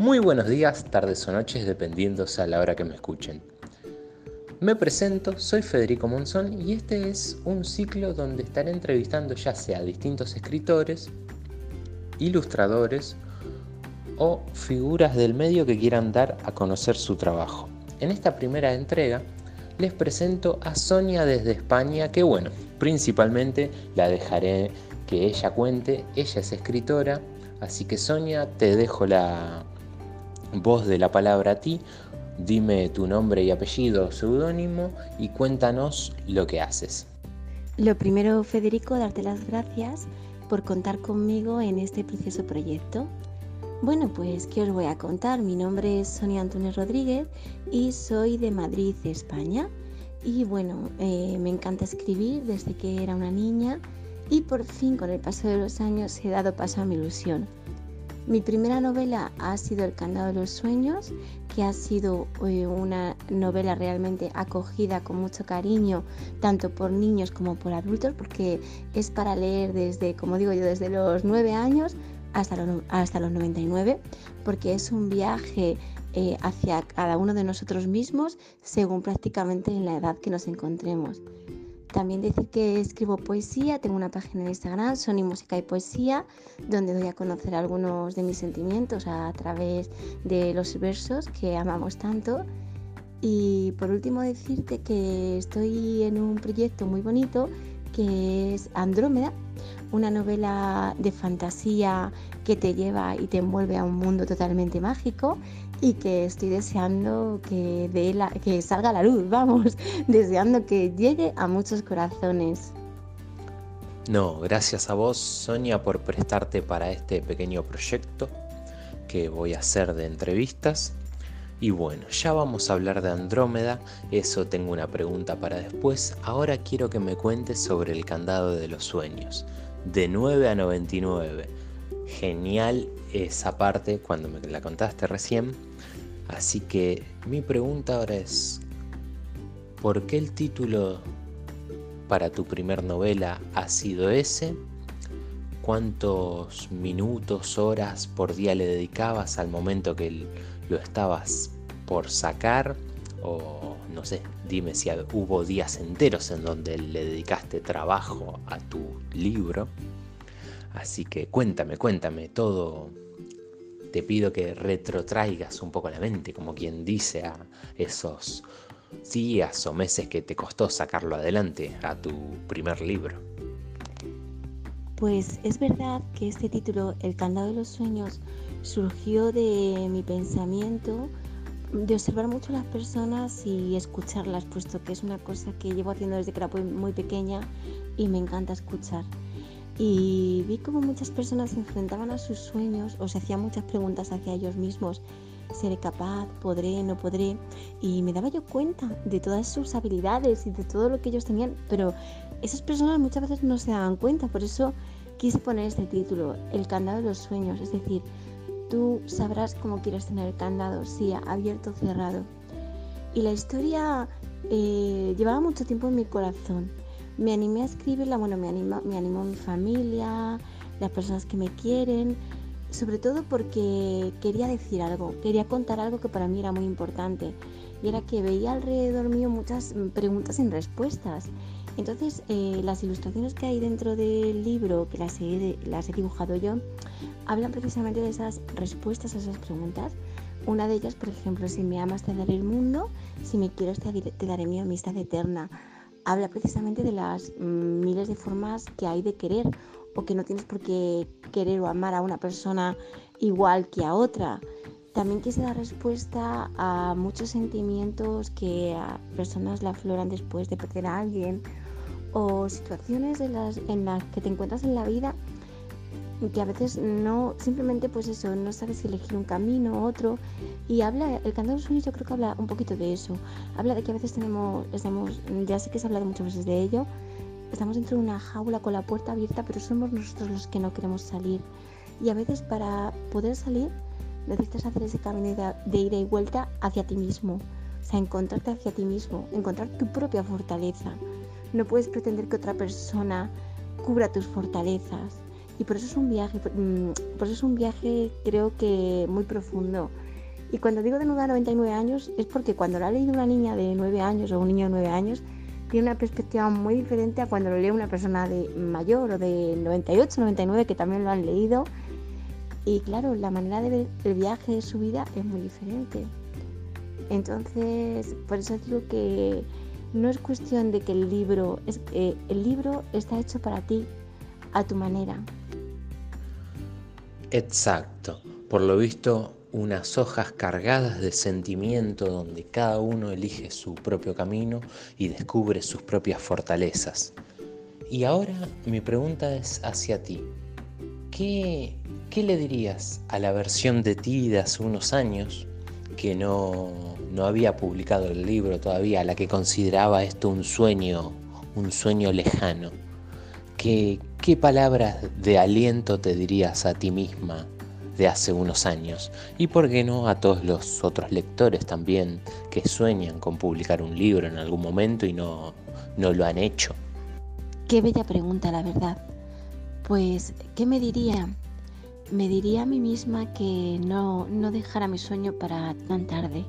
Muy buenos días, tardes o noches, dependiendo a la hora que me escuchen. Me presento, soy Federico Monzón y este es un ciclo donde estaré entrevistando ya sea distintos escritores, ilustradores o figuras del medio que quieran dar a conocer su trabajo. En esta primera entrega les presento a Sonia desde España, que bueno, principalmente la dejaré que ella cuente, ella es escritora, así que Sonia, te dejo la voz de la palabra a ti, dime tu nombre y apellido, seudónimo y cuéntanos lo que haces. Lo primero, Federico, darte las gracias por contar conmigo en este precioso proyecto. Bueno, pues, ¿qué os voy a contar? Mi nombre es Sonia Antunes Rodríguez y soy de Madrid, España. Y bueno, eh, me encanta escribir desde que era una niña y por fin con el paso de los años he dado paso a mi ilusión. Mi primera novela ha sido El candado de los sueños, que ha sido eh, una novela realmente acogida con mucho cariño, tanto por niños como por adultos, porque es para leer desde, como digo yo, desde los nueve años hasta los, hasta los 99, porque es un viaje eh, hacia cada uno de nosotros mismos según prácticamente en la edad que nos encontremos. También decir que escribo poesía, tengo una página en Instagram, Sony Música y Poesía, donde doy a conocer algunos de mis sentimientos a través de los versos que amamos tanto. Y por último decirte que estoy en un proyecto muy bonito que es Andrómeda, una novela de fantasía que te lleva y te envuelve a un mundo totalmente mágico y que estoy deseando que, que salga la luz, vamos, deseando que llegue a muchos corazones. No, gracias a vos, Sonia, por prestarte para este pequeño proyecto que voy a hacer de entrevistas. Y bueno, ya vamos a hablar de Andrómeda, eso tengo una pregunta para después. Ahora quiero que me cuentes sobre el candado de los sueños, de 9 a 99. Genial esa parte cuando me la contaste recién. Así que mi pregunta ahora es, ¿por qué el título para tu primer novela ha sido ese? ¿Cuántos minutos, horas por día le dedicabas al momento que lo estabas por sacar? O no sé, dime si hubo días enteros en donde le dedicaste trabajo a tu libro. Así que cuéntame, cuéntame todo te pido que retrotraigas un poco la mente, como quien dice, a esos días o meses que te costó sacarlo adelante a tu primer libro. Pues es verdad que este título, El candado de los sueños, surgió de mi pensamiento de observar mucho a las personas y escucharlas, puesto que es una cosa que llevo haciendo desde que era muy pequeña y me encanta escuchar y vi como muchas personas se enfrentaban a sus sueños o se hacían muchas preguntas hacia ellos mismos. ¿Seré capaz? ¿Podré? ¿No podré? Y me daba yo cuenta de todas sus habilidades y de todo lo que ellos tenían, pero esas personas muchas veces no se daban cuenta, por eso quise poner este título, El candado de los sueños, es decir, tú sabrás cómo quieres tener el candado, si abierto o cerrado. Y la historia eh, llevaba mucho tiempo en mi corazón me animé a escribirla, bueno, me, anima, me animó mi familia, las personas que me quieren, sobre todo porque quería decir algo, quería contar algo que para mí era muy importante y era que veía alrededor mío muchas preguntas sin respuestas. Entonces, eh, las ilustraciones que hay dentro del libro, que las he, las he dibujado yo, hablan precisamente de esas respuestas a esas preguntas. Una de ellas, por ejemplo, si me amas te daré el mundo, si me quieres te daré mi amistad eterna habla precisamente de las mm, miles de formas que hay de querer o que no tienes por qué querer o amar a una persona igual que a otra. También quise dar respuesta a muchos sentimientos que a personas la afloran después de perder a alguien o situaciones en las, en las que te encuentras en la vida que a veces no, simplemente pues eso, no sabes elegir un camino u otro. Y habla, el cantado de los sueños yo creo que habla un poquito de eso. Habla de que a veces tenemos, estamos, ya sé que se ha hablado muchas veces de ello, estamos dentro de una jaula con la puerta abierta, pero somos nosotros los que no queremos salir. Y a veces para poder salir necesitas hacer ese camino de, de ida y vuelta hacia ti mismo. O sea, encontrarte hacia ti mismo, encontrar tu propia fortaleza. No puedes pretender que otra persona cubra tus fortalezas Y por eso es un viaje, mm, por eso es un viaje creo que muy profundo. Y cuando digo de 99 años es porque cuando lo ha leído una niña de 9 años o un niño de 9 años, tiene una perspectiva muy diferente a cuando lo lee una persona de mayor o de 98, 99 que también lo han leído. Y claro, la manera de ver el viaje de su vida es muy diferente. Entonces, por eso digo que no es cuestión de que el libro, eh, el libro está hecho para ti, a tu manera. Exacto. Por lo visto, unas hojas cargadas de sentimiento donde cada uno elige su propio camino y descubre sus propias fortalezas. Y ahora mi pregunta es hacia ti. ¿Qué, qué le dirías a la versión de ti de hace unos años que no, no había publicado el libro todavía, la que consideraba esto un sueño, un sueño lejano. ¿Qué, ¿Qué palabras de aliento te dirías a ti misma de hace unos años? Y por qué no a todos los otros lectores también que sueñan con publicar un libro en algún momento y no, no lo han hecho. Qué bella pregunta, la verdad. Pues, ¿qué me diría? me diría a mí misma que no, no dejara mi sueño para tan tarde.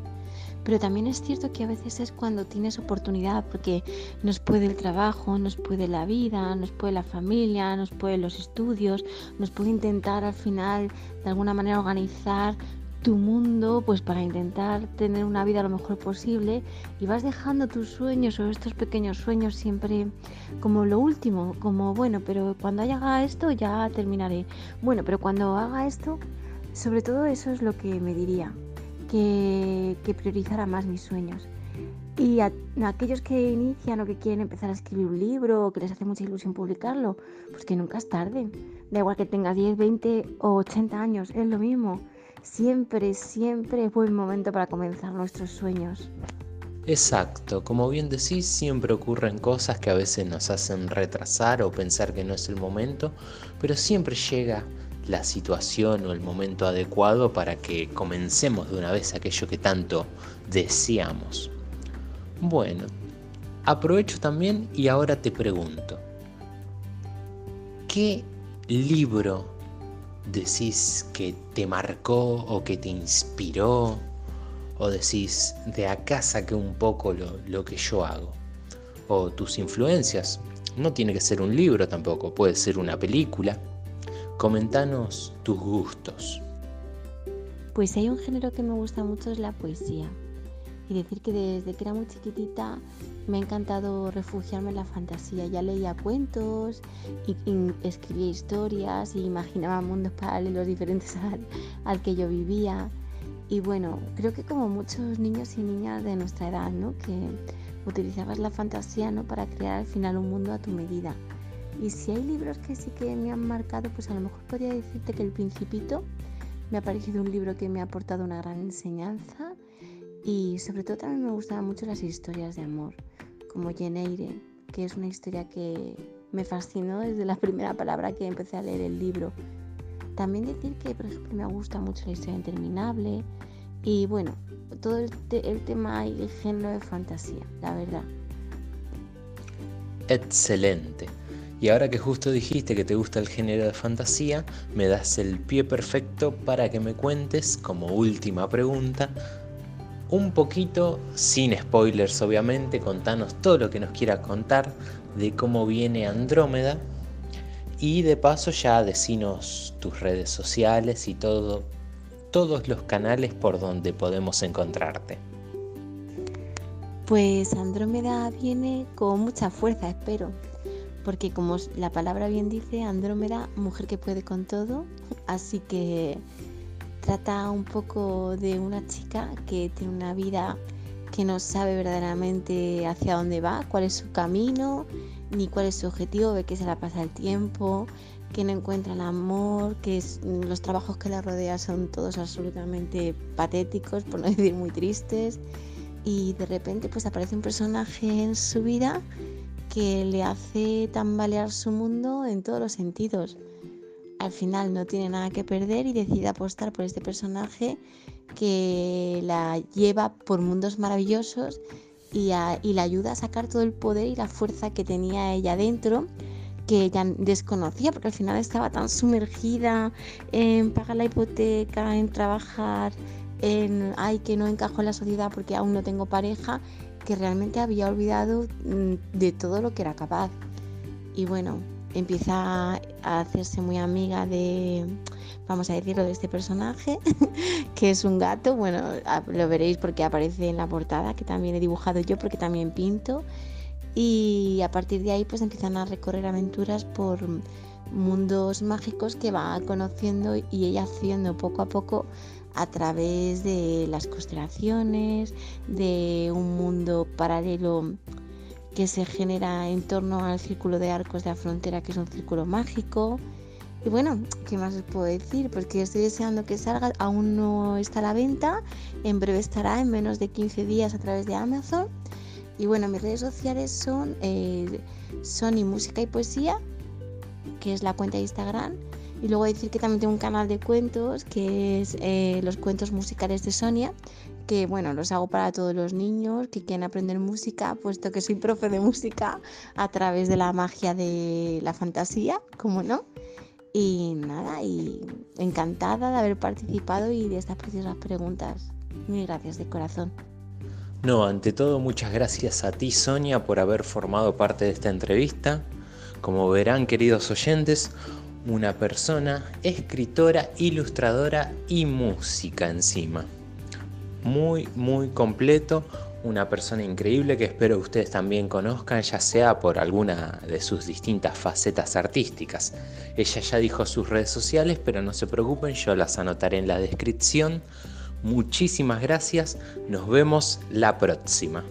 Pero también es cierto que a veces es cuando tienes oportunidad, porque nos puede el trabajo, nos puede la vida, nos puede la familia, nos puede los estudios, nos puede intentar al final de alguna manera organizar tu mundo pues para intentar tener una vida lo mejor posible y vas dejando tus sueños o estos pequeños sueños siempre como lo último, como bueno, pero cuando haga esto ya terminaré. Bueno, pero cuando haga esto, sobre todo eso es lo que me diría, que, que priorizara más mis sueños. Y a, aquellos que inician o que quieren empezar a escribir un libro o que les hace mucha ilusión publicarlo, pues que nunca es tarde. Da igual que tengas 10, 20 o 80 años, es lo mismo Siempre, siempre es buen momento para comenzar nuestros sueños. Exacto, como bien decís, siempre ocurren cosas que a veces nos hacen retrasar o pensar que no es el momento, pero siempre llega la situación o el momento adecuado para que comencemos de una vez aquello que tanto deseamos. Bueno, aprovecho también y ahora te pregunto, ¿qué libro decís que te marcó o que te inspiró? ¿O decís, de acá saqué un poco lo, lo que yo hago? ¿O tus influencias? No tiene que ser un libro tampoco, puede ser una película. Comentanos tus gustos. Pues hay un género que me gusta mucho es la poesía y decir que desde que era muy chiquitita me ha encantado refugiarme en la fantasía. Ya leía cuentos y, escribía historias y imaginaba mundos paralelos diferentes al, que yo vivía. Y bueno, creo que como muchos niños y niñas de nuestra edad, ¿no? Que utilizabas la fantasía, ¿no? Para crear al final un mundo a tu medida. Y si hay libros que sí que me han marcado, pues a lo mejor podría decirte que El Principito me ha parecido un libro que me ha aportado una gran enseñanza y sobre todo también me gustaban mucho las historias de amor, como Jane que es una historia que me fascinó desde la primera palabra que empecé a leer el libro. También decir que, por ejemplo, me gusta mucho la historia interminable y bueno, todo el, el tema y el género de fantasía, la verdad. Excelente. Y ahora que justo dijiste que te gusta el género de fantasía, me das el pie perfecto para que me cuentes, como última pregunta, un poquito, sin spoilers obviamente, contanos todo lo que nos quieras contar de cómo viene Andrómeda y de paso ya decinos tus redes sociales y todo, todos los canales por donde podemos encontrarte. Pues Andrómeda viene con mucha fuerza, espero, porque como la palabra bien dice, Andrómeda, mujer que puede con todo, así que Trata un poco de una chica que tiene una vida que no sabe verdaderamente hacia dónde va, cuál es su camino, ni cuál es su objetivo, ve que se la pasa el tiempo, que no encuentra el amor, que los trabajos que la rodean son todos absolutamente patéticos, por no decir muy tristes, y de repente pues aparece un personaje en su vida que le hace tambalear su mundo en todos los sentidos. Al final no tiene nada que perder y decide apostar por este personaje que la lleva por mundos maravillosos y, la ayuda a sacar todo el poder y la fuerza que tenía ella dentro, que ella desconocía, porque al final estaba tan sumergida en pagar la hipoteca, en trabajar, en, ay, que no encajo en la sociedad porque aún no tengo pareja, que realmente había olvidado mm, de todo lo que era capaz. Y bueno, empieza a hacerse muy amiga de, vamos a decirlo, de este personaje, que es un gato. Bueno, lo veréis porque aparece en la portada, que también he dibujado yo porque también pinto. Y a partir de ahí pues empiezan a recorrer aventuras por mundos mágicos que va conociendo y ella haciendo poco a poco a través de las constelaciones, de un mundo paralelo que se genera en torno al círculo de arcos de la frontera, que es un círculo mágico. Y bueno, ¿qué más os puedo decir? Porque estoy deseando que salga, aún no está a la venta, en breve estará en menos de 15 días a través de Amazon. Y bueno, mis redes sociales son eh, Sony Música y Poesía, que es la cuenta de Instagram, y luego decir que también tengo un canal de cuentos, que es eh, los cuentos musicales de Sonia, que bueno, los hago para todos los niños que quieren aprender música, puesto que soy profe de música a través de la magia de la fantasía, como no. Y nada, y encantada de haber participado y de estas preciosas preguntas. Mil gracias de corazón. No, ante todo muchas gracias a ti Sonia por haber formado parte de esta entrevista. Como verán queridos oyentes, una persona, escritora, ilustradora y música encima. Muy, muy completo, una persona increíble que espero ustedes también conozcan, ya sea por alguna de sus distintas facetas artísticas. Ella ya dijo sus redes sociales, pero no se preocupen, yo las anotaré en la descripción. Muchísimas gracias, nos vemos la próxima.